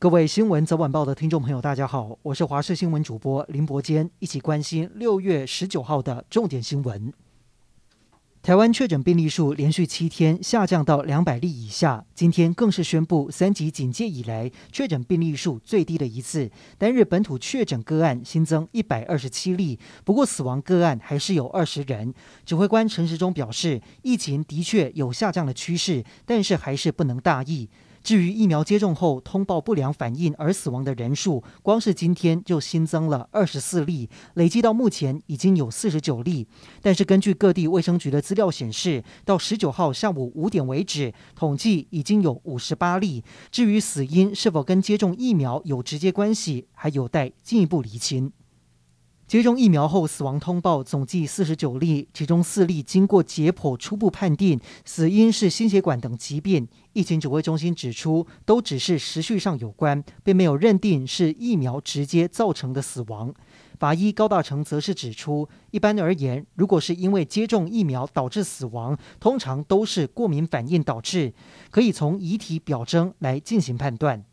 各位新闻早晚报的听众朋友，大家好，我是华视新闻主播林伯坚，一起关心六月十九号的重点新闻。台湾确诊病例数连续七天下降到两百例以下，今天更是宣布三级警戒以来确诊病例数最低的一次。单日本土确诊个案新增一百二十七例，不过死亡个案还是有二十人。指挥官陈时中表示，疫情的确有下降的趋势，但是还是不能大意。至于疫苗接种后通报不良反应而死亡的人数，光是今天就新增了二十四例，累计到目前已经有四十九例。但是根据各地卫生局的资料显示，到十九号下午五点为止，统计已经有五十八例。至于死因是否跟接种疫苗有直接关系，还有待进一步厘清。接种疫苗后死亡通报总计四十九例，其中四例经过解剖初步判定死因是心血管等疾病。疫情指挥中心指出，都只是时序上有关，并没有认定是疫苗直接造成的死亡。法医高大成则是指出，一般而言，如果是因为接种疫苗导致死亡，通常都是过敏反应导致，可以从遗体表征来进行判断。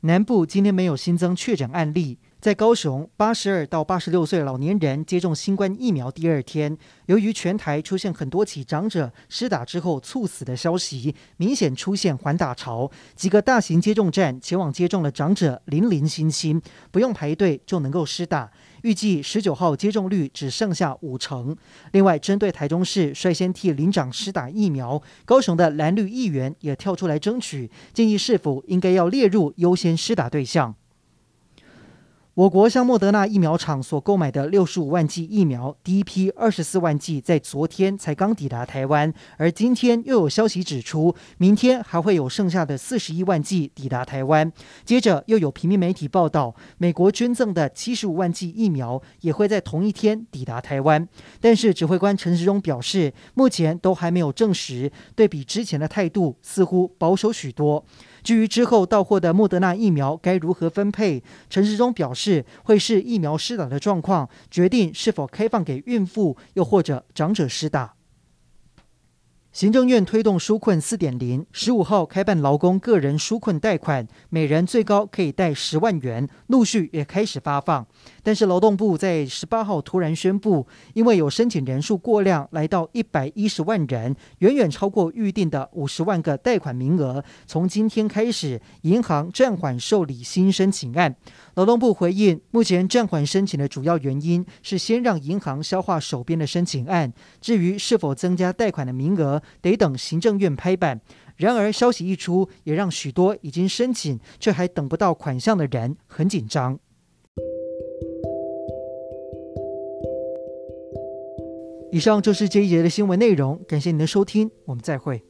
南部今天没有新增确诊案例。在高雄，八十二到八十六岁老年人接种新冠疫苗第二天，由于全台出现很多起长者施打之后猝死的消息，明显出现缓打潮。几个大型接种站前往接种的长者零零星星，不用排队就能够施打。预计十九号接种率只剩下五成。另外，针对台中市率先替里长施打疫苗，高雄的蓝绿议员也跳出来争取，建议是否应该要列入优先施打对象。我国向莫德纳疫苗厂所购买的六十五万剂疫苗，第一批二十四万剂在昨天才刚抵达台湾，而今天又有消息指出，明天还会有剩下的四十一万剂抵达台湾。接着又有平面媒体报道，美国捐赠的七十五万剂疫苗也会在同一天抵达台湾。但是指挥官陈时中表示，目前都还没有证实，对比之前的态度似乎保守许多。至于之后到货的莫德纳疫苗该如何分配，陈时中表示会视疫苗施打的状况决定是否开放给孕妇，又或者长者施打。行政院推动纾困四点零，十五号开办劳工个人纾困贷款，每人最高可以贷十万元，陆续也开始发放。但是劳动部在十八号突然宣布，因为有申请人数过量，来到一百一十万人，远远超过预定的五十万个贷款名额，从今天开始，银行暂缓受理新申请案。劳动部回应，目前暂缓申请的主要原因是先让银行消化手边的申请案，至于是否增加贷款的名额，得等行政院拍板。然而，消息一出，也让许多已经申请却还等不到款项的人很紧张。以上就是这一节的新闻内容，感谢您的收听，我们再会。